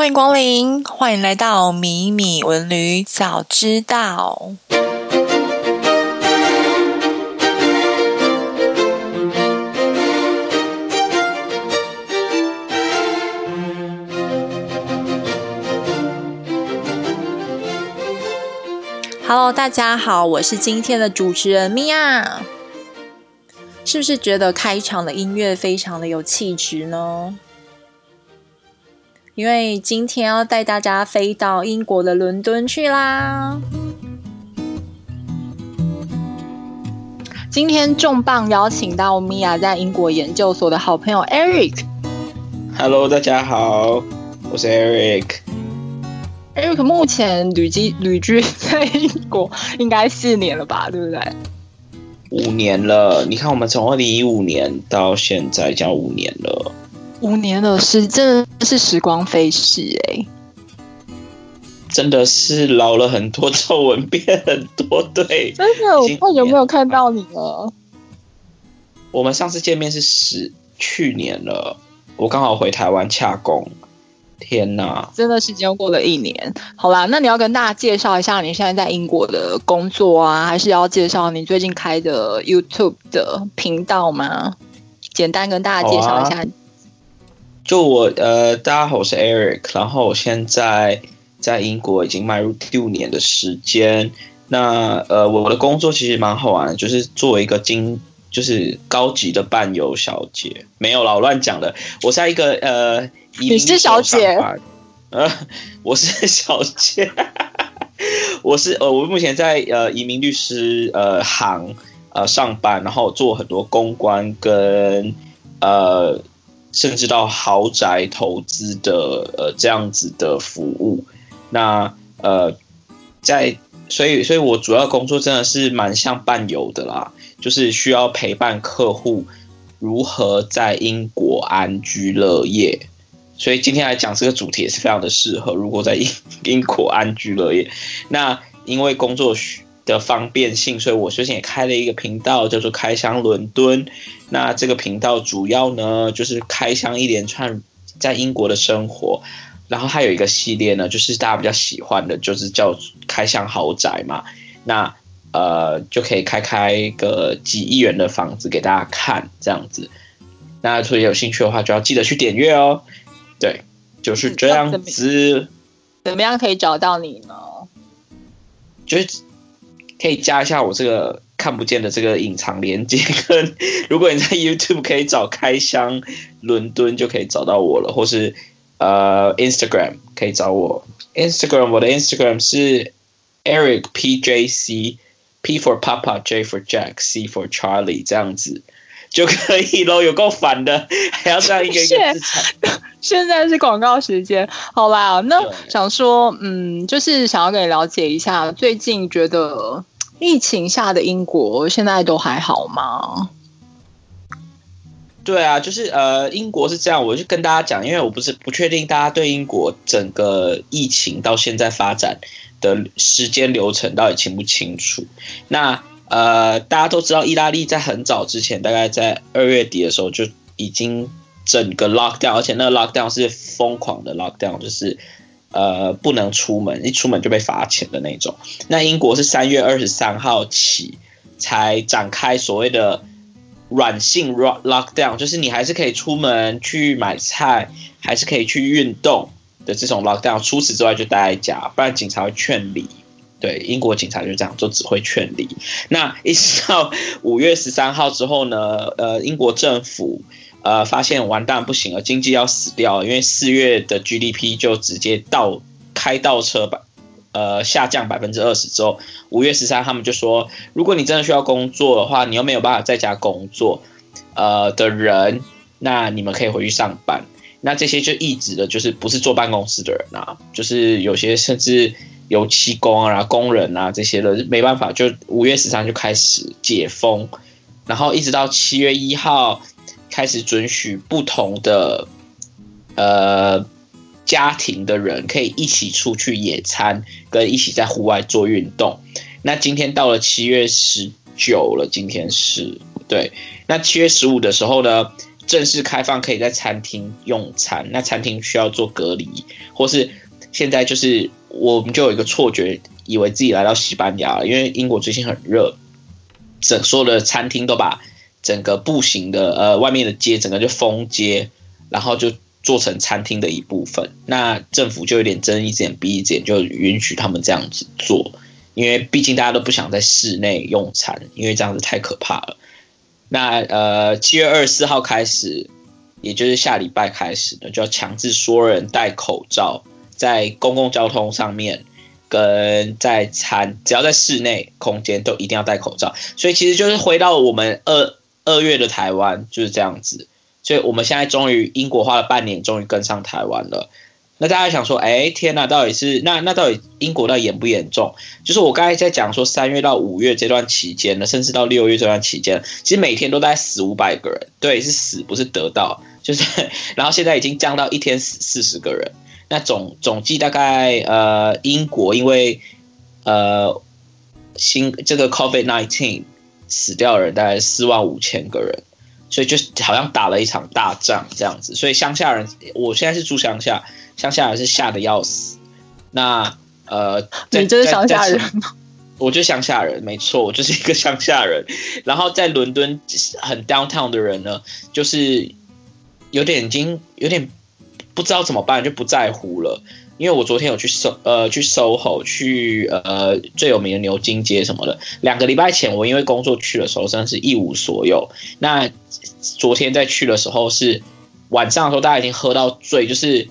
欢迎光临，欢迎来到米米文旅早知道。Hello，大家好，我是今天的主持人米娅。是不是觉得开场的音乐非常的有气质呢？因为今天要带大家飞到英国的伦敦去啦。今天重磅邀请到米娅在英国研究所的好朋友 Eric。Hello，大家好，我是 Eric。Eric 目前旅居旅居在英国应该四年了吧，对不对？五年了，你看我们从二零一五年到现在，将五年了。五年了，是真的是时光飞逝哎，真的是老了很多，皱纹变很多，对。真的，我太久没有看到你了。我们上次见面是十去年了，我刚好回台湾洽工。天呐，真的时间过了一年。好啦，那你要跟大家介绍一下你现在在英国的工作啊，还是要介绍你最近开的 YouTube 的频道吗？简单跟大家介绍一下。啊、就我呃，大家好，我是 Eric，然后我现在在英国已经迈入第五年的时间。那呃，我的工作其实蛮好玩的，就是作为一个经，就是高级的伴游小姐。没有啦，我乱讲的。我在一个呃。你是小姐，呃，我是小姐，我是呃，我目前在呃移民律师呃行呃上班，然后做很多公关跟呃甚至到豪宅投资的呃这样子的服务。那呃在所以所以我主要工作真的是蛮像伴游的啦，就是需要陪伴客户如何在英国安居乐业。所以今天来讲这个主题也是非常的适合。如果在英英国安居乐业，那因为工作需的方便性，所以我最近也开了一个频道，叫做“开箱伦敦”。那这个频道主要呢，就是开箱一连串在英国的生活。然后还有一个系列呢，就是大家比较喜欢的，就是叫“开箱豪宅”嘛。那呃，就可以开开个几亿元的房子给大家看，这样子。那所以有兴趣的话，就要记得去点阅哦。对，就是这样子。怎么样可以找到你呢？就是可以加一下我这个看不见的这个隐藏连接，跟如果你在 YouTube 可以找开箱伦敦就可以找到我了，或是呃 Instagram 可以找我。Instagram 我的 Instagram 是 Eric PJC，P for Papa J for Jack，C for Charlie 这样子。就可以咯，有够烦的，还要这样一个一个 字查。现在是广告时间，好啦，那想说，嗯，就是想要跟你了解一下，最近觉得疫情下的英国现在都还好吗？对啊，就是呃，英国是这样，我就跟大家讲，因为我不是不确定大家对英国整个疫情到现在发展的时间流程到底清不清楚，那。呃，大家都知道，意大利在很早之前，大概在二月底的时候就已经整个 lockdown，而且那个 lockdown 是疯狂的 lockdown，就是呃不能出门，一出门就被罚钱的那种。那英国是三月二十三号起才展开所谓的软性 lockdown，就是你还是可以出门去买菜，还是可以去运动的这种 lockdown，除此之外就待在家，不然警察会劝离。对，英国警察就这样，就只会劝离。那一直到 五月十三号之后呢，呃，英国政府呃发现完蛋不行了，经济要死掉了，因为四月的 GDP 就直接倒开倒车吧，呃，下降百分之二十之后，五月十三他们就说，如果你真的需要工作的话，你又没有办法在家工作，呃的人，那你们可以回去上班。那这些就意指的就是不是坐办公室的人啊，就是有些甚至。油漆工啊、工人啊这些的，没办法，就五月十三就开始解封，然后一直到七月一号开始准许不同的呃家庭的人可以一起出去野餐，跟一起在户外做运动。那今天到了七月十九了，今天是对。那七月十五的时候呢，正式开放可以在餐厅用餐，那餐厅需要做隔离，或是现在就是我们就有一个错觉，以为自己来到西班牙了，因为英国最近很热，整所有的餐厅都把整个步行的呃外面的街整个就封街，然后就做成餐厅的一部分。那政府就有点睁一只眼闭一只眼，就允许他们这样子做，因为毕竟大家都不想在室内用餐，因为这样子太可怕了。那呃，七月二十四号开始，也就是下礼拜开始呢，就要强制所有人戴口罩，在公共交通上面，跟在餐，只要在室内空间都一定要戴口罩。所以其实就是回到我们二二月的台湾就是这样子。所以我们现在终于英国花了半年，终于跟上台湾了。那大家想说，哎，天呐，到底是那那到底英国到底严不严重？就是我刚才在讲说，三月到五月这段期间呢，甚至到六月这段期间，其实每天都在死五百个人，对，是死不是得到，就是，然后现在已经降到一天死四十个人。那总总计大概呃，英国因为呃新这个 COVID nineteen 死掉的人大概四万五千个人，所以就好像打了一场大仗这样子。所以乡下人，我现在是住乡下。乡下人是吓得要死，那呃，你就是乡下人吗？我就是乡下人，没错，我就是一个乡下人。然后在伦敦很 downtown 的人呢，就是有点已经有点不知道怎么办，就不在乎了。因为我昨天有去搜呃去 SOHO 去呃最有名的牛津街什么的，两个礼拜前我因为工作去的时候，真的是一无所有。那昨天再去的时候是晚上的时候，大家已经喝到醉，就是。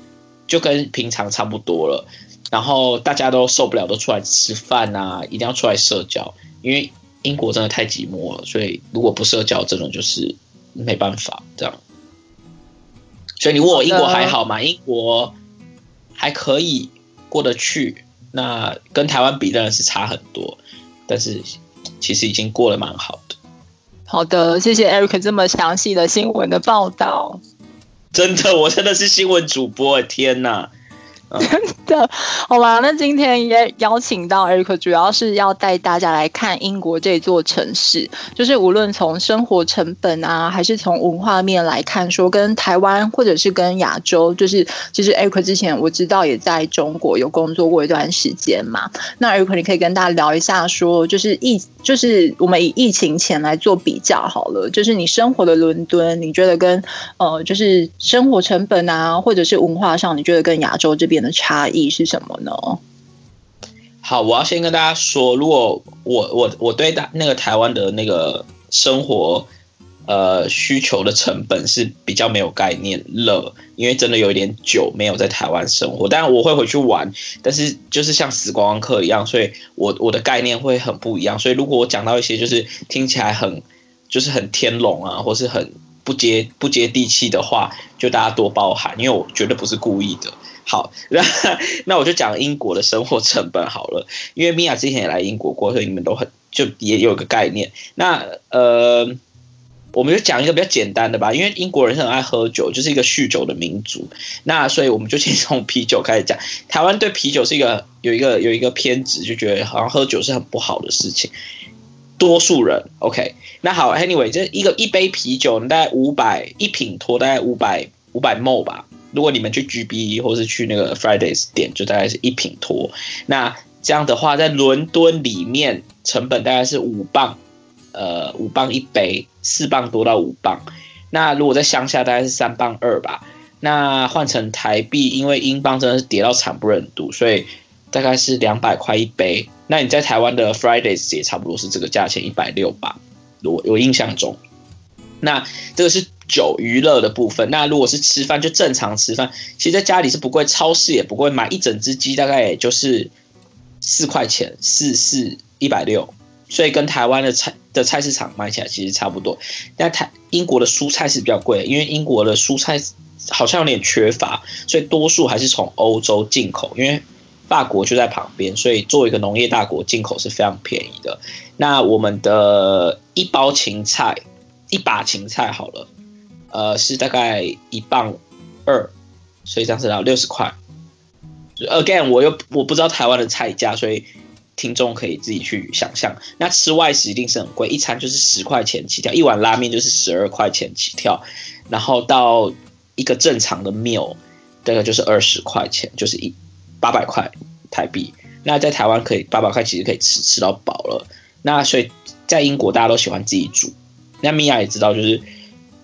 就跟平常差不多了，然后大家都受不了，都出来吃饭啊，一定要出来社交，因为英国真的太寂寞了，所以如果不社交，真的就是没办法这样。所以你问我英国还好吗？英国还可以过得去，那跟台湾比当然是差很多，但是其实已经过得蛮好的。好的，谢谢 Eric 这么详细的新闻的报道。真的，我真的是新闻主播，天哪！真的，好吧，那今天也邀请到 Eric，主要是要带大家来看英国这座城市。就是无论从生活成本啊，还是从文化面来看，说跟台湾或者是跟亚洲，就是其实 Eric 之前我知道也在中国有工作过一段时间嘛。那 Eric，你可以跟大家聊一下，说就是疫，就是我们以疫情前来做比较好了。就是你生活的伦敦，你觉得跟呃，就是生活成本啊，或者是文化上，你觉得跟亚洲这边的差异是什么呢？好，我要先跟大家说，如果我我我对大那个台湾的那个生活呃需求的成本是比较没有概念了，因为真的有一点久没有在台湾生活，但我会回去玩，但是就是像死观光客一样，所以我我的概念会很不一样。所以如果我讲到一些就是听起来很就是很天龙啊，或是很不接不接地气的话，就大家多包涵，因为我绝对不是故意的。好，那那我就讲英国的生活成本好了，因为米娅之前也来英国过，所以你们都很就也有个概念。那呃，我们就讲一个比较简单的吧，因为英国人很爱喝酒，就是一个酗酒的民族。那所以我们就先从啤酒开始讲。台湾对啤酒是一个有一个有一个偏执，就觉得好像喝酒是很不好的事情。多数人 OK，那好，Anyway，这一个一杯啤酒大概五百一品脱大概五百五百 ml 吧。如果你们去 GB 或是去那个 Fridays 店，就大概是一品脱。那这样的话，在伦敦里面成本大概是五磅，呃，五磅一杯，四磅多到五磅。那如果在乡下，大概是三磅二吧。那换成台币，因为英镑真的是跌到惨不忍睹，所以大概是两百块一杯。那你在台湾的 Fridays 也差不多是这个价钱，一百六吧。我我印象中，那这个是。酒娱乐的部分，那如果是吃饭就正常吃饭，其实在家里是不贵，超市也不贵，买一整只鸡大概也就是四块钱，四四一百六，所以跟台湾的菜的菜市场买起来其实差不多。但台英国的蔬菜是比较贵，因为英国的蔬菜好像有点缺乏，所以多数还是从欧洲进口，因为法国就在旁边，所以作为一个农业大国，进口是非常便宜的。那我们的一包芹菜，一把芹菜好了。呃，是大概一磅二，所以这样子要六十块。Again，我又我不知道台湾的菜价，所以听众可以自己去想象。那吃外食一定是很贵，一餐就是十块钱起跳，一碗拉面就是十二块钱起跳。然后到一个正常的 meal，大概就是二十块钱，就是一八百块台币。那在台湾可以八百块，其实可以吃吃到饱了。那所以在英国大家都喜欢自己煮。那米娅也知道，就是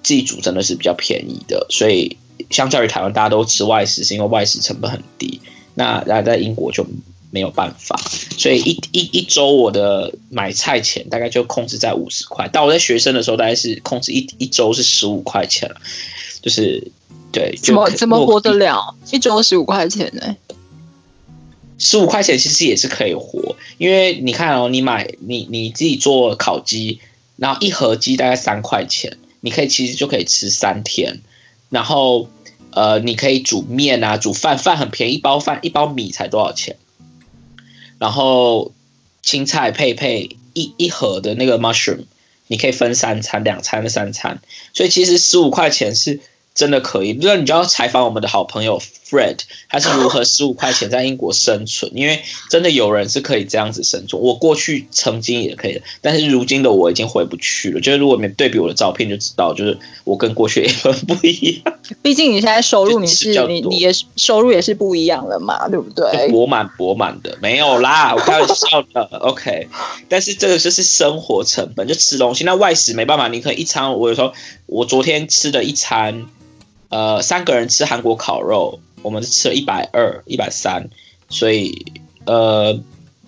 自己煮真的是比较便宜的。所以相较于台湾，大家都吃外食，是因为外食成本很低。那然后在英国就没有办法，所以一一一周我的买菜钱大概就控制在五十块。但我在学生的时候，大概是控制一一周是十五块钱了，就是对，怎么怎么活得了？一周十五块钱呢、欸？十五块钱其实也是可以活，因为你看哦，你买你你自己做烤鸡，然后一盒鸡大概三块钱，你可以其实就可以吃三天，然后呃，你可以煮面啊，煮饭，饭很便宜，一包饭一包米才多少钱？然后青菜配配一一盒的那个 mushroom，你可以分三餐，两餐三餐，所以其实十五块钱是。真的可以，那你就要采访我们的好朋友 Fred，他是如何十五块钱在英国生存？因为真的有人是可以这样子生存。我过去曾经也可以，但是如今的我已经回不去了。就是如果你对比我的照片就知道，就是我跟过去也很不一样。毕竟你现在收入你是你你也是收入也是不一样了嘛，对不对？博满博满的没有啦，我开玩笑的。OK，但是这个就是生活成本，就吃东西。那外食没办法，你可以一餐。我有时候我昨天吃的一餐。呃，三个人吃韩国烤肉，我们是吃了一百二、一百三，所以呃，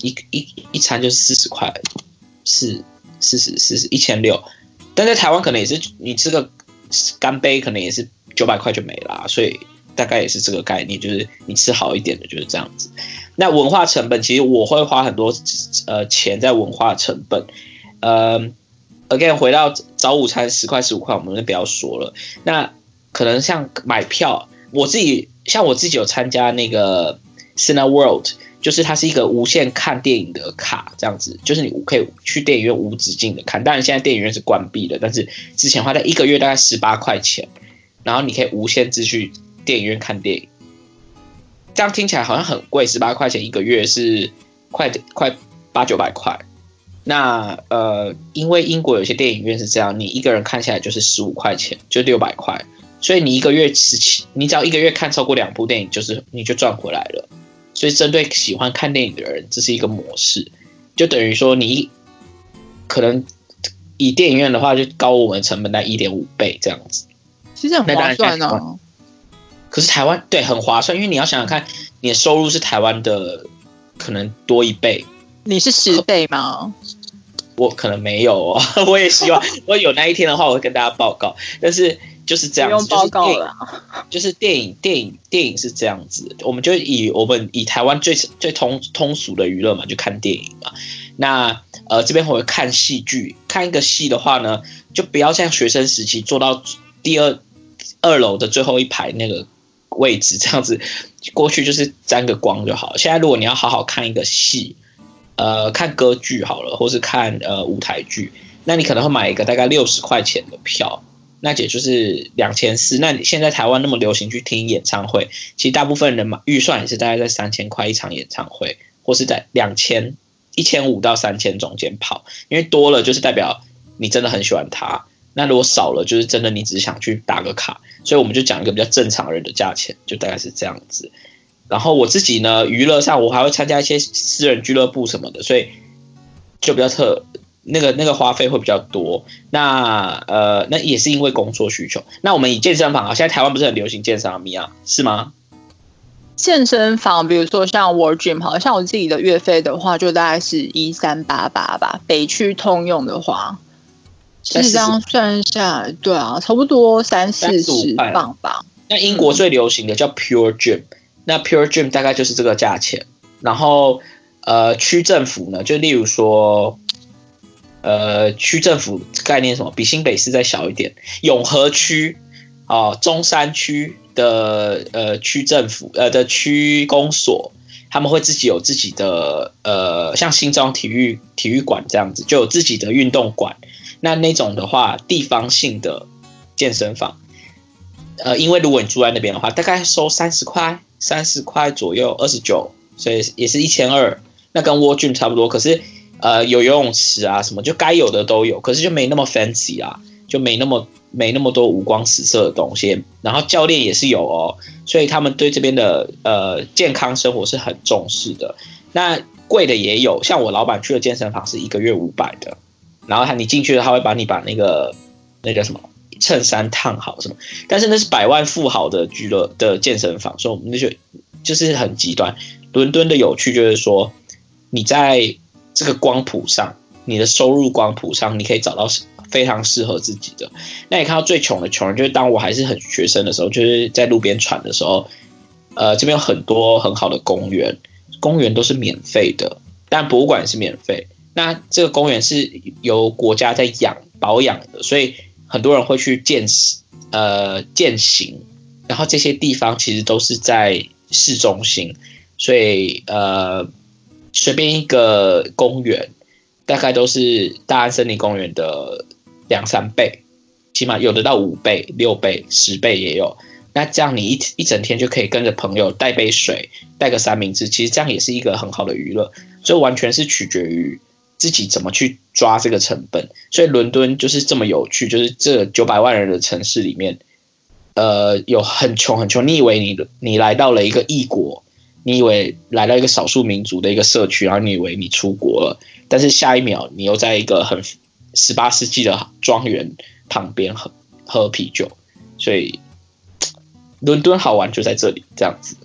一一一餐就是四十块，四四十四十一千六。但在台湾可能也是，你吃个干杯可能也是九百块就没了，所以大概也是这个概念，就是你吃好一点的就是这样子。那文化成本，其实我会花很多呃钱在文化成本。呃，again 回到早午餐十块十五块，我们就不要说了。那可能像买票，我自己像我自己有参加那个 Cineworld，就是它是一个无限看电影的卡，这样子，就是你可以去电影院无止境的看。当然现在电影院是关闭的，但是之前花在一个月大概十八块钱，然后你可以无限制去电影院看电影。这样听起来好像很贵，十八块钱一个月是快快八九百块。那呃，因为英国有些电影院是这样，你一个人看下来就是十五块钱，就六百块。所以你一个月十七，你只要一个月看超过两部电影，就是你就赚回来了。所以针对喜欢看电影的人，这是一个模式，就等于说你可能以电影院的话，就高我们成本在一点五倍这样子。其实很划算哦。可是台湾对很划算，因为你要想想看，你的收入是台湾的可能多一倍。你是十倍吗？我可能没有哦，我也希望 我有那一天的话，我会跟大家报告。但是。就是这样子，就是电影，就是电影，电影，电影是这样子。我们就以我们以台湾最最通通俗的娱乐嘛，就看电影嘛。那呃，这边我会看戏剧，看一个戏的话呢，就不要像学生时期坐到第二二楼的最后一排那个位置这样子过去，就是沾个光就好。现在如果你要好好看一个戏，呃，看歌剧好了，或是看呃舞台剧，那你可能会买一个大概六十块钱的票。那也就是两千四。那你现在台湾那么流行去听演唱会，其实大部分人嘛预算也是大概在三千块一场演唱会，或是在两千一千五到三千中间跑。因为多了就是代表你真的很喜欢他，那如果少了就是真的你只想去打个卡。所以我们就讲一个比较正常人的价钱，就大概是这样子。然后我自己呢，娱乐上我还会参加一些私人俱乐部什么的，所以就比较特。那个那个花费会比较多，那呃，那也是因为工作需求。那我们以健身房啊，现在台湾不是很流行健身房吗？是吗？健身房，比如说像 World Gym，好像我自己的月费的话，就大概是一三八八吧。北区通用的话，是这样算下来，对啊，差不多三四十磅吧。那英国最流行的叫 Pure Gym，嗯，那 Pure Gym 大概就是这个价钱。然后呃，区政府呢，就例如说。呃，区政府概念什么？比新北市再小一点。永和区啊，中山区的呃区政府呃的区公所，他们会自己有自己的呃，像新庄体育体育馆这样子，就有自己的运动馆。那那种的话，地方性的健身房，呃，因为如果你住在那边的话，大概收三十块，三十块左右，二十九，所以也是一千二。那跟窝菌差不多，可是。呃，有游泳池啊，什么就该有的都有，可是就没那么 fancy 啊，就没那么没那么多五光十色的东西，然后教练也是有哦，所以他们对这边的呃健康生活是很重视的。那贵的也有，像我老板去的健身房是一个月五百的，然后他你进去了，他会把你把那个那个什么衬衫烫好什么，但是那是百万富豪的俱乐的健身房，所以我们那就就是很极端。伦敦的有趣就是说，你在这个光谱上，你的收入光谱上，你可以找到非常适合自己的。那你看到最穷的穷人，就是当我还是很学生的时候，就是在路边喘的时候，呃，这边有很多很好的公园，公园都是免费的，但博物馆是免费。那这个公园是由国家在养保养的，所以很多人会去践行呃践行，然后这些地方其实都是在市中心，所以呃，随便一个公园。大概都是大安森林公园的两三倍，起码有的到五倍、六倍、十倍也有。那这样你一一整天就可以跟着朋友带杯水、带个三明治，其实这样也是一个很好的娱乐。所以完全是取决于自己怎么去抓这个成本。所以伦敦就是这么有趣，就是这九百万人的城市里面，呃，有很穷很穷。你以为你你来到了一个异国？你以为来到一个少数民族的一个社区，然后你以为你出国了，但是下一秒你又在一个很十八世纪的庄园旁边喝喝啤酒，所以伦敦好玩就在这里，这样子。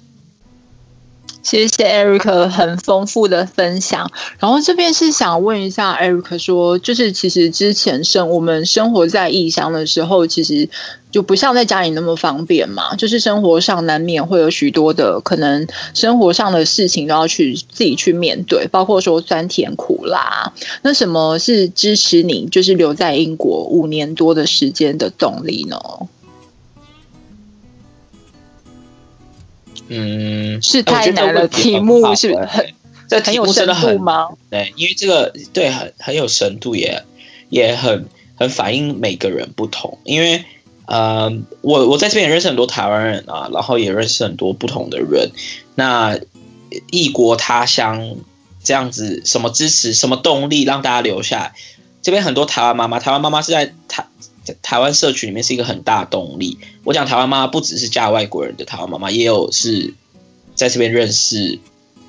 谢谢 Eric 很丰富的分享，然后这边是想问一下 Eric 说，就是其实之前生我们生活在异乡的时候，其实就不像在家里那么方便嘛，就是生活上难免会有许多的可能，生活上的事情都要去自己去面对，包括说酸甜苦辣。那什么是支持你就是留在英国五年多的时间的动力呢？嗯，是太难的题目，是很这题目真的很深度吗？对，因为这个对很很有深度也，也也很很反映每个人不同。因为呃，我我在这边也认识很多台湾人啊，然后也认识很多不同的人。那异国他乡这样子，什么支持，什么动力让大家留下来？这边很多台湾妈妈，台湾妈妈是在台。台湾社区里面是一个很大动力。我讲台湾妈妈不只是嫁外国人的台湾妈妈，也有是在这边认识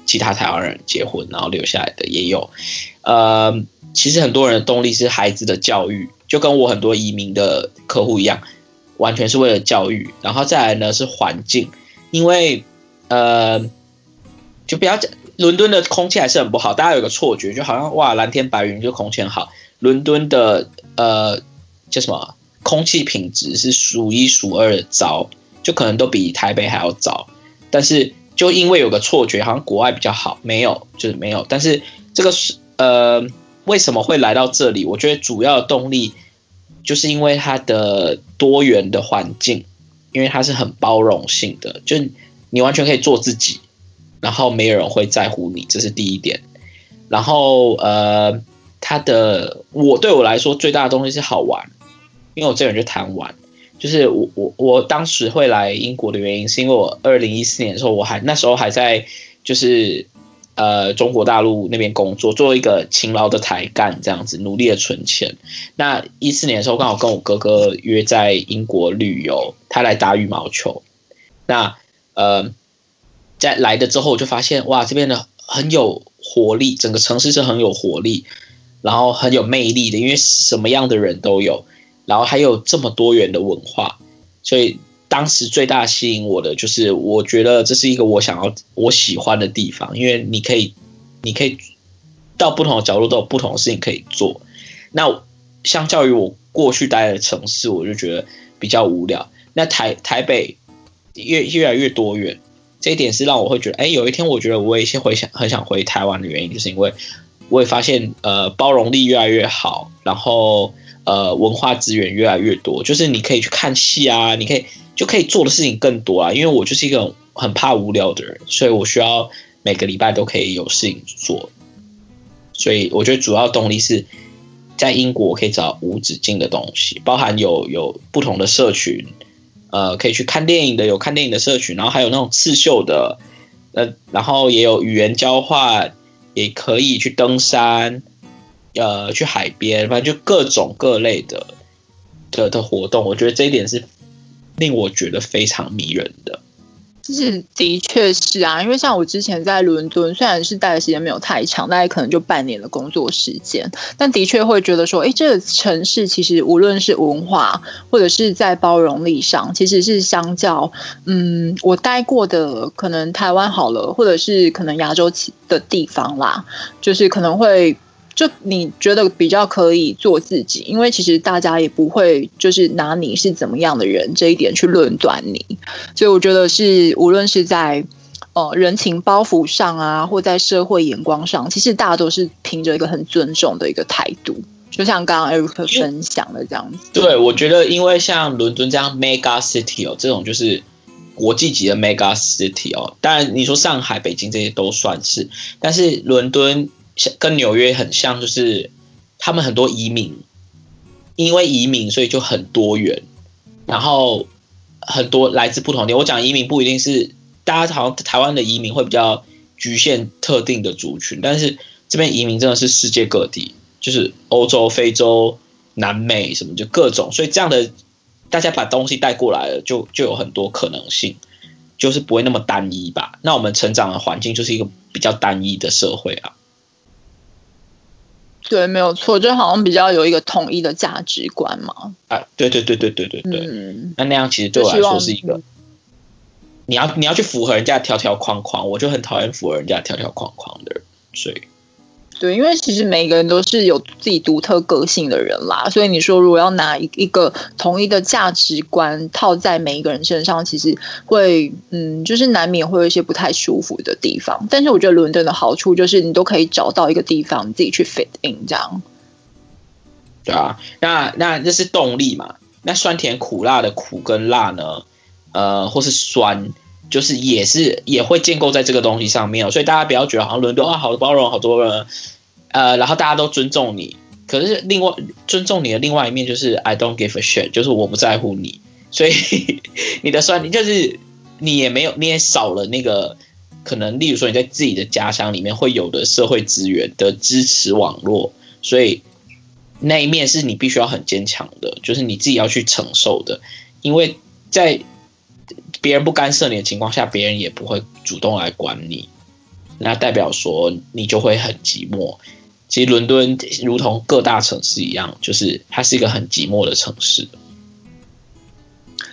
其他台湾人结婚然后留下来的也有。呃，其实很多人的动力是孩子的教育，就跟我很多移民的客户一样，完全是为了教育。然后再来呢是环境，因为呃，就不要讲伦敦的空气还是很不好，大家有个错觉，就好像哇蓝天白云就空气很好。伦敦的呃。叫什么？空气品质是数一数二的糟，就可能都比台北还要糟。但是就因为有个错觉，好像国外比较好，没有，就是没有。但是这个是呃，为什么会来到这里？我觉得主要的动力就是因为它的多元的环境，因为它是很包容性的，就你完全可以做自己，然后没有人会在乎你，这是第一点。然后呃，它的我对我来说最大的东西是好玩。因为我这个人就贪玩，就是我我我当时会来英国的原因，是因为我二零一四年的时候，我还那时候还在就是呃中国大陆那边工作，做一个勤劳的台干这样子，努力的存钱。那一四年的时候，刚好跟我哥哥约在英国旅游，他来打羽毛球。那呃在来的之后，我就发现哇，这边的很有活力，整个城市是很有活力，然后很有魅力的，因为什么样的人都有。然后还有这么多元的文化，所以当时最大吸引我的就是，我觉得这是一个我想要、我喜欢的地方，因为你可以，你可以到不同的角落都有不同的事情可以做。那相较于我过去待的城市，我就觉得比较无聊。那台台北越越来越多元，这一点是让我会觉得，哎，有一天我觉得我也先回想很想回台湾的原因，就是因为我也发现，呃，包容力越来越好，然后。呃，文化资源越来越多，就是你可以去看戏啊，你可以就可以做的事情更多啊。因为我就是一个很怕无聊的人，所以我需要每个礼拜都可以有事情做。所以我觉得主要动力是在英国我可以找无止境的东西，包含有有不同的社群，呃，可以去看电影的，有看电影的社群，然后还有那种刺绣的，呃，然后也有语言交换，也可以去登山。呃，去海边，反正就各种各类的的的活动，我觉得这一点是令我觉得非常迷人的。就是的确是啊，因为像我之前在伦敦，虽然是待的时间没有太长，大概可能就半年的工作时间，但的确会觉得说，哎，这个城市其实无论是文化或者是在包容力上，其实是相较，嗯，我待过的可能台湾好了，或者是可能亚洲的地方啦，就是可能会。就你觉得比较可以做自己，因为其实大家也不会就是拿你是怎么样的人这一点去论断你，所以我觉得是无论是在呃人情包袱上啊，或在社会眼光上，其实大家都是凭着一个很尊重的一个态度，就像刚刚 Eric 分享的这样子。对，我觉得因为像伦敦这样 mega city 哦，这种就是国际级的 mega city 哦，当然你说上海、北京这些都算是，但是伦敦。跟纽约很像，就是他们很多移民，因为移民所以就很多元，然后很多来自不同地。我讲移民不一定是大家好像台湾的移民会比较局限特定的族群，但是这边移民真的是世界各地，就是欧洲、非洲、南美什么就各种，所以这样的大家把东西带过来了，就就有很多可能性，就是不会那么单一吧。那我们成长的环境就是一个比较单一的社会啊。对，没有错，就好像比较有一个统一的价值观嘛。啊，对对对对对对对。嗯，那那样其实对我来说是一个，你要你要去符合人家条条框框，我就很讨厌符合人家条条框框的人，所以。对，因为其实每个人都是有自己独特个性的人啦，所以你说如果要拿一一个统一的价值观套在每一个人身上，其实会嗯，就是难免会有一些不太舒服的地方。但是我觉得伦敦的好处就是你都可以找到一个地方，你自己去 fit in 这样。对啊，那那这是动力嘛？那酸甜苦辣的苦跟辣呢？呃，或是酸，就是也是也会建构在这个东西上面，所以大家不要觉得好像伦敦啊，好包容，好多人。呃，然后大家都尊重你，可是另外尊重你的另外一面就是 I don't give a shit，就是我不在乎你，所以 你的酸，你就是你也没有，你也少了那个可能，例如说你在自己的家乡里面会有的社会资源的支持网络，所以那一面是你必须要很坚强的，就是你自己要去承受的，因为在别人不干涉你的情况下，别人也不会主动来管你，那代表说你就会很寂寞。其实伦敦如同各大城市一样，就是它是一个很寂寞的城市。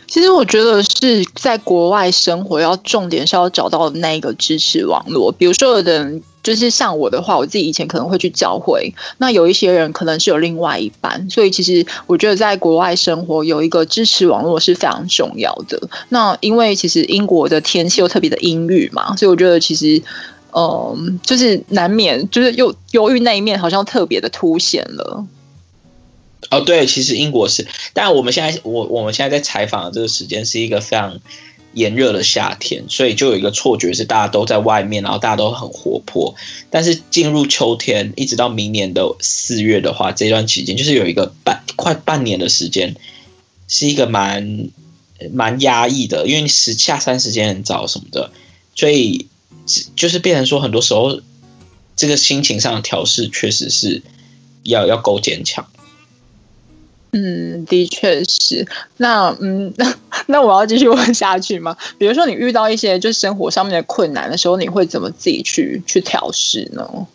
其实我觉得是在国外生活，要重点是要找到那一个支持网络。比如说，有的人就是像我的话，我自己以前可能会去教会，那有一些人可能是有另外一半，所以其实我觉得在国外生活有一个支持网络是非常重要的。那因为其实英国的天气又特别的阴郁嘛，所以我觉得其实。嗯，就是难免，就是又忧郁那一面好像特别的凸显了。哦，对，其实英国是，但我们现在我我们现在在采访的这个时间是一个非常炎热的夏天，所以就有一个错觉是大家都在外面，然后大家都很活泼。但是进入秋天，一直到明年的四月的话，这段期间就是有一个半快半年的时间，是一个蛮蛮压抑的，因为时下山时间很早什么的，所以。就是变成说，很多时候这个心情上的调试确实是要要够坚强。嗯，的确是。那嗯，那 那我要继续问下去吗？比如说，你遇到一些就是生活上面的困难的时候，你会怎么自己去去调试呢？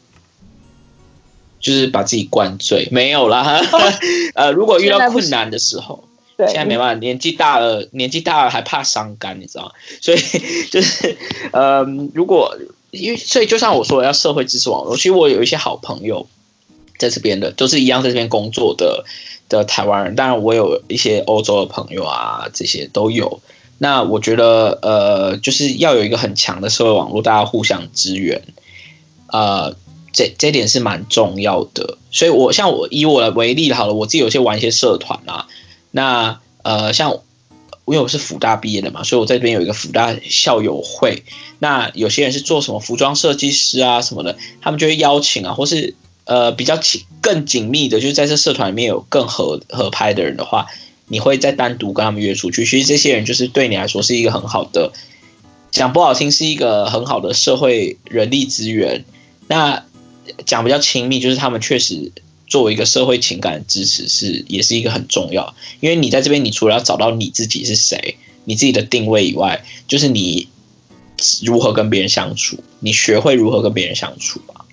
就是把自己灌醉，没有啦。呃，如果遇到困难的时候。对，现在没办法，年纪大了，年纪大了还怕伤肝，你知道吗？所以 就是，呃，如果因为所以就像我说，要社会支持网络。其实我有一些好朋友在这边的，都是一样在这边工作的的台湾人。当然，我有一些欧洲的朋友啊，这些都有。那我觉得，呃，就是要有一个很强的社会网络，大家互相支援。呃，这这点是蛮重要的。所以我像我以我为例好了，我自己有些玩一些社团啊。那呃，像因为我是辅大毕业的嘛，所以我在这边有一个辅大校友会。那有些人是做什么服装设计师啊什么的，他们就会邀请啊，或是呃比较紧更紧密的，就是在这社团里面有更合合拍的人的话，你会再单独跟他们约出去。其实这些人就是对你来说是一个很好的，讲不好听是一个很好的社会人力资源。那讲比较亲密，就是他们确实作为一个社会情感支持是也是一个很重要，因为你在这边，你除了要找到你自己是谁，你自己的定位以外，就是你如何跟别人相处，你学会如何跟别人相处吧。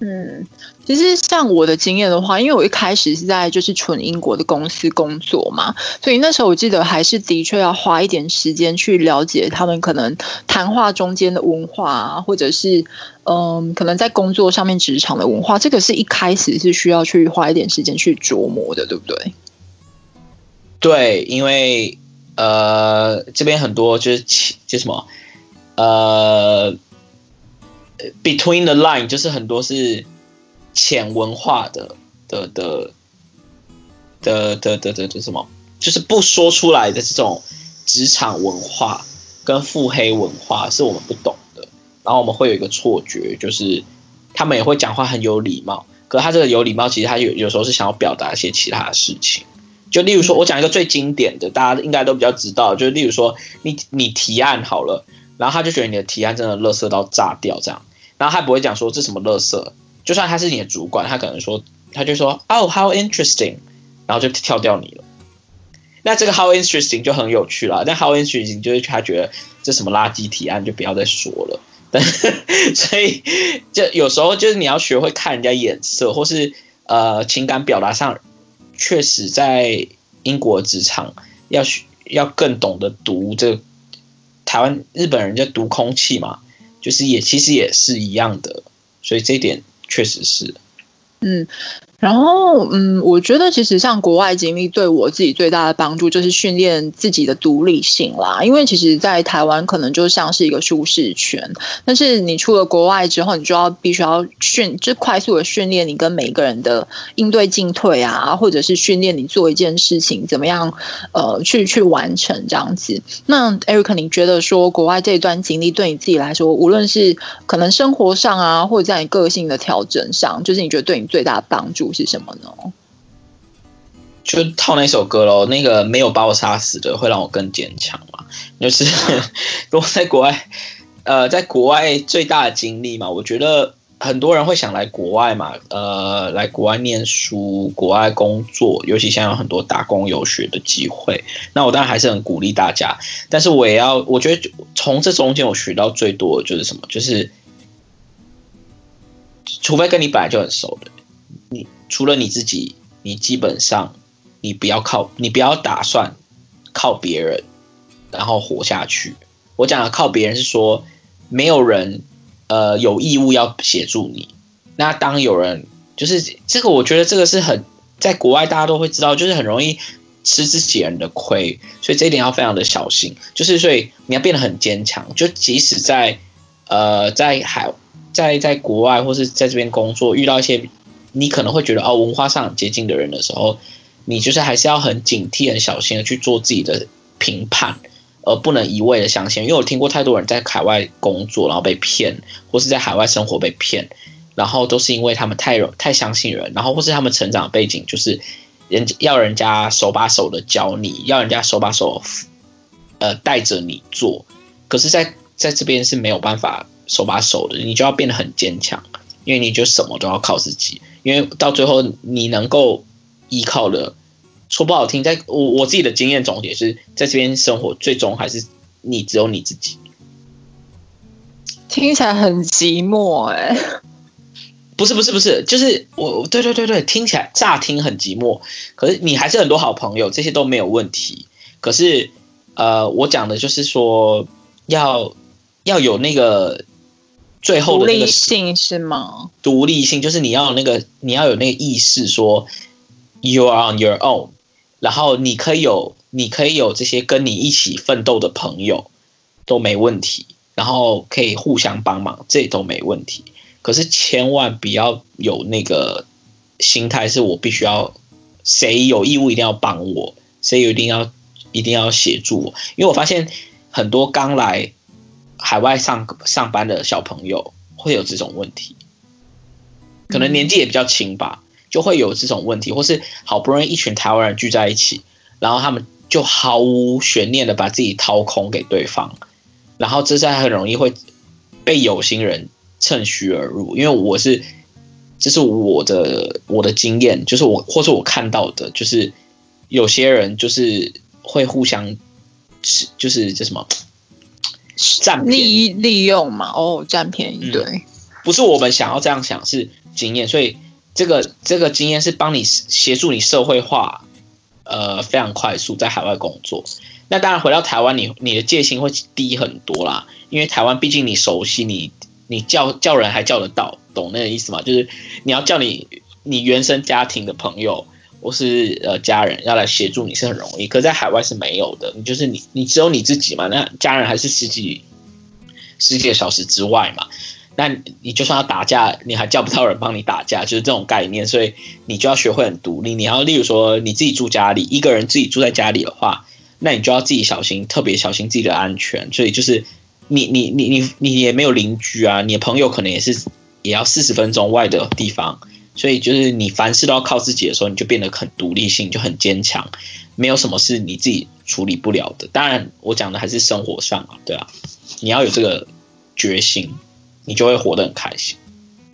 嗯，其实像我的经验的话，因为我一开始是在就是纯英国的公司工作嘛，所以那时候我记得还是的确要花一点时间去了解他们可能谈话中间的文化啊，或者是嗯，可能在工作上面职场的文化，这个是一开始是需要去花一点时间去琢磨的，对不对？对，因为呃，这边很多就是就什么呃。Between the line 就是很多是浅文化的的的的的的的的什么？就是不说出来的这种职场文化跟腹黑文化是我们不懂的。然后我们会有一个错觉，就是他们也会讲话很有礼貌。可他这个有礼貌，其实他有有时候是想要表达一些其他的事情。就例如说，我讲一个最经典的，大家应该都比较知道，就是例如说，你你提案好了，然后他就觉得你的提案真的乐色到炸掉这样，然后他不会讲说这什么乐色。就算他是你的主管，他可能说，他就说哦，how interesting，然后就跳掉你了。那这个 how interesting 就很有趣了，但 how interesting 就是他觉得这什么垃圾提案就不要再说了。但 所以就有时候就是你要学会看人家眼色，或是呃情感表达上，确实在英国职场要学要更懂得读这个台湾日本人就读空气嘛。就是也其实也是一样的，所以这一点确实是，嗯。然后，嗯，我觉得其实像国外经历对我自己最大的帮助就是训练自己的独立性啦。因为其实，在台湾可能就像是一个舒适圈，但是你出了国外之后，你就要必须要训，就快速的训练你跟每个人的应对进退啊，或者是训练你做一件事情怎么样，呃，去去完成这样子。那 Eric，你觉得说国外这一段经历对你自己来说，无论是可能生活上啊，或者在你个性的调整上，就是你觉得对你最大的帮助是什么呢？就套那首歌喽，那个没有把我杀死的会让我更坚强嘛。就是 如果在国外，呃，在国外最大的经历嘛，我觉得很多人会想来国外嘛，呃，来国外念书、国外工作，尤其现在有很多打工游学的机会。那我当然还是很鼓励大家，但是我也要，我觉得从这中间我学到最多的就是什么？就是除非跟你本来就很熟的。除了你自己，你基本上你不要靠，你不要打算靠别人，然后活下去。我讲的靠别人是说，没有人呃有义务要协助你。那当有人就是这个，我觉得这个是很在国外大家都会知道，就是很容易吃自己人的亏，所以这一点要非常的小心。就是所以你要变得很坚强，就即使在呃在海在在国外或是在这边工作遇到一些。你可能会觉得哦，文化上接近的人的时候，你就是还是要很警惕、很小心的去做自己的评判，而不能一味的相信。因为我听过太多人在海外工作，然后被骗，或是在海外生活被骗，然后都是因为他们太太相信人，然后或是他们成长背景就是人要人家手把手的教你，要人家手把手呃带着你做，可是在在这边是没有办法手把手的，你就要变得很坚强，因为你就什么都要靠自己。因为到最后，你能够依靠的，说不好听，在我我自己的经验总结是，在这边生活，最终还是你只有你自己。听起来很寂寞 哎。不是不是不是，就是我对对对对，听起来乍听很寂寞，可是你还是很多好朋友，这些都没有问题。可是呃，我讲的就是说，要要有那个。最后的独立性是吗？独立性就是你要有那个，你要有那个意识，说 you are on your own，然后你可以有，你可以有这些跟你一起奋斗的朋友都没问题，然后可以互相帮忙，这都没问题。可是千万不要有那个心态，是我必须要谁有义务一定要帮我，谁有一定要一定要协助我，因为我发现很多刚来。海外上上班的小朋友会有这种问题，可能年纪也比较轻吧，就会有这种问题，或是好不容易一群台湾人聚在一起，然后他们就毫无悬念的把自己掏空给对方，然后这在很容易会被有心人趁虚而入。因为我是这是我的我的经验，就是我或是我看到的，就是有些人就是会互相是就是叫什么占利利用嘛，哦，占便宜，对、嗯，不是我们想要这样想，是经验，所以这个这个经验是帮你协助你社会化，呃，非常快速在海外工作。那当然回到台湾，你你的戒心会低很多啦，因为台湾毕竟你熟悉你。你叫叫人还叫得到，懂那个意思吗？就是你要叫你你原生家庭的朋友或是呃家人要来协助你是很容易，可在海外是没有的。你就是你你只有你自己嘛，那家人还是十几十几个小时之外嘛。那你就算要打架，你还叫不到人帮你打架，就是这种概念。所以你就要学会很独立。你要例如说你自己住家里，一个人自己住在家里的话，那你就要自己小心，特别小心自己的安全。所以就是。你你你你你也没有邻居啊，你的朋友可能也是也要四十分钟外的地方，所以就是你凡事都要靠自己的时候，你就变得很独立性，就很坚强，没有什么是你自己处理不了的。当然，我讲的还是生活上啊，对啊，你要有这个决心，你就会活得很开心。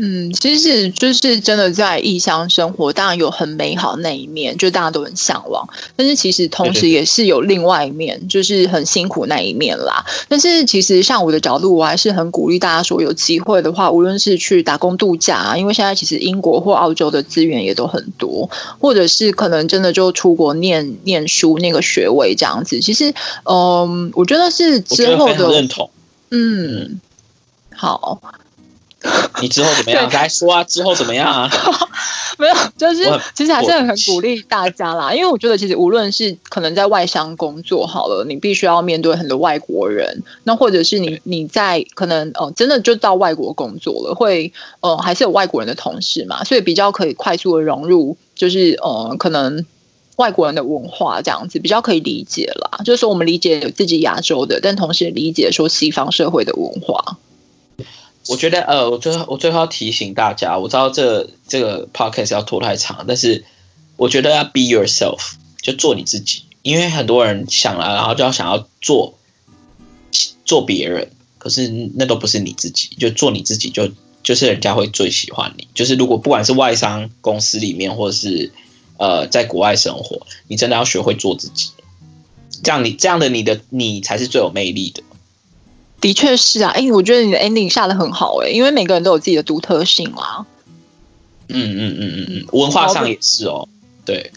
嗯，其实就是真的在异乡生活，当然有很美好那一面，就大家都很向往。但是其实同时也是有另外一面，就是很辛苦那一面啦。但是其实像我的角度，我还是很鼓励大家说，有机会的话，无论是去打工度假啊，因为现在其实英国或澳洲的资源也都很多，或者是可能真的就出国念念书那个学位这样子。其实，嗯，我觉得是之后的认同。嗯，好。你之后怎么样？来说啊，之后怎么样啊？没有，就是其实还是很鼓励大家啦。因为我觉得，其实无论是可能在外商工作好了，你必须要面对很多外国人，那或者是你你在可能哦、呃，真的就到外国工作了，会呃还是有外国人的同事嘛，所以比较可以快速的融入，就是呃可能外国人的文化这样子，比较可以理解啦。就是说我们理解有自己亚洲的，但同时理解说西方社会的文化。我觉得呃，我最后我最后要提醒大家，我知道这这个 podcast 要拖太长，但是我觉得要 be yourself，就做你自己。因为很多人想了，然后就要想要做做别人，可是那都不是你自己，就做你自己就，就就是人家会最喜欢你。就是如果不管是外商公司里面，或者是呃在国外生活，你真的要学会做自己，这样你这样的你的你才是最有魅力的。的确是啊，哎、欸，我觉得你的 ending 下的很好哎、欸，因为每个人都有自己的独特性嘛。嗯嗯嗯嗯嗯，文化上也是哦。对，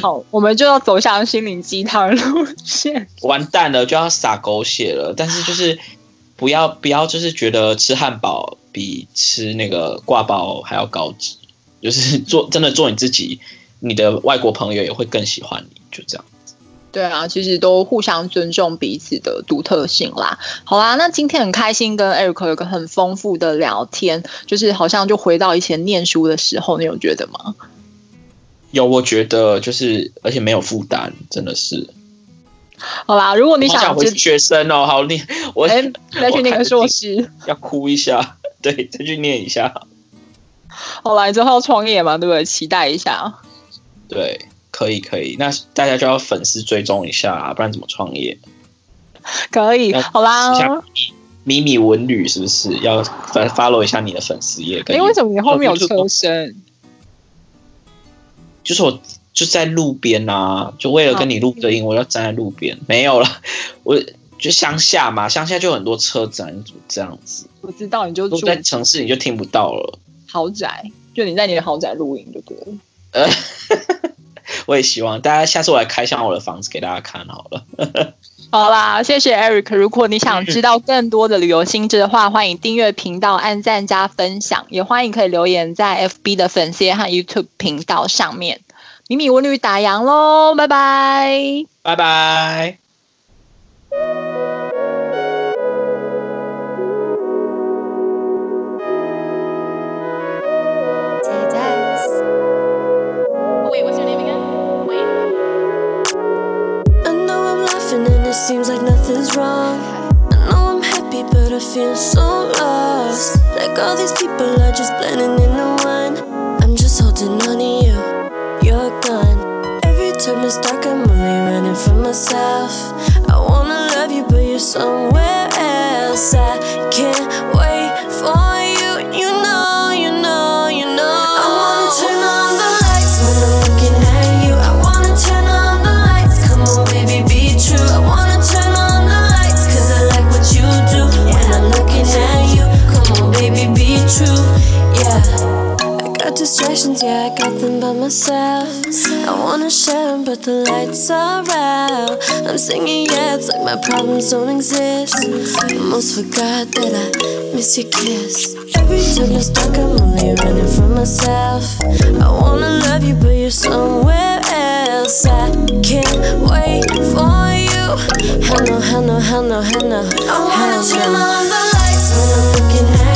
好，我们就要走向心灵鸡汤路线。完蛋了，就要撒狗血了。但是就是不要不要，就是觉得吃汉堡比吃那个挂包还要高级。就是做真的做你自己，你的外国朋友也会更喜欢你，就这样。对啊，其实都互相尊重彼此的独特性啦。好啦，那今天很开心跟 Eric 有个很丰富的聊天，就是好像就回到以前念书的时候，你有觉得吗？有，我觉得就是，而且没有负担，真的是。好啦，如果你想，想回学生哦，好念，我再去念个硕士，要哭一下，对，再去念一下。好啦，你之后要创业嘛，对不对？期待一下。对。可以可以，那大家就要粉丝追踪一下啊，不然怎么创业？可以，好啦。像米米文旅是不是要 follow 一下你的粉丝页？哎、欸，为什么你后面有车声？就是我就在路边啊，就为了跟你录个音，我要站在路边。没有了，我就乡下嘛，乡下就很多车子，你怎么这样子？我知道，你就住在城市，你就听不到了。豪宅，就你在你的豪宅录音就对了。呃。我也希望大家下次我来开箱我的房子给大家看好了。好啦，谢谢 Eric。如果你想知道更多的旅游新知的话，欢迎订阅频道、按赞加分享，也欢迎可以留言在 FB 的粉丝和 YouTube 频道上面。米米文旅打烊喽，拜拜，拜拜。it seems like nothing's wrong. I know I'm happy, but I feel so lost. Like all these people are just blending the one. I'm just holding on to you, you're gone. Every time it's dark, I'm only running from myself. I wanna love you, but you're somewhere else. I can't wait. distractions, yeah, I got them by myself. I wanna share them, but the lights are out. I'm singing, yeah, it's like my problems don't exist. I almost forgot that I miss your kiss. Every time I stuck, I'm only running from myself. I wanna love you, but you're somewhere else. I can't wait for you. Hell no, hell no, hell no, hell no. I wanna turn on the lights when I'm looking at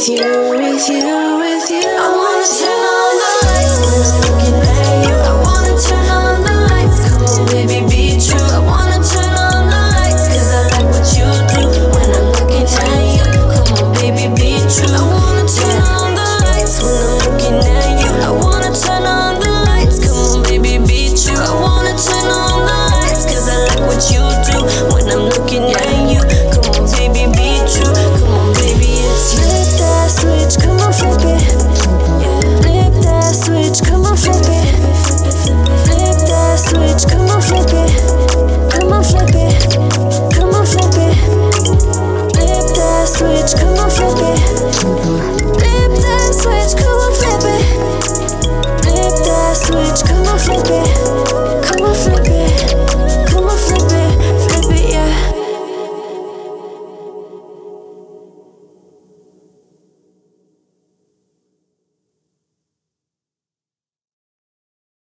with you, with you. switch, come on, flip it. Flip that switch, come on, flip it. Flip that switch, come on, flip it.